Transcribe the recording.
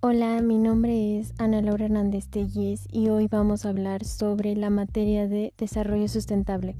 Hola, mi nombre es Ana Laura Hernández Telles y hoy vamos a hablar sobre la materia de desarrollo sustentable.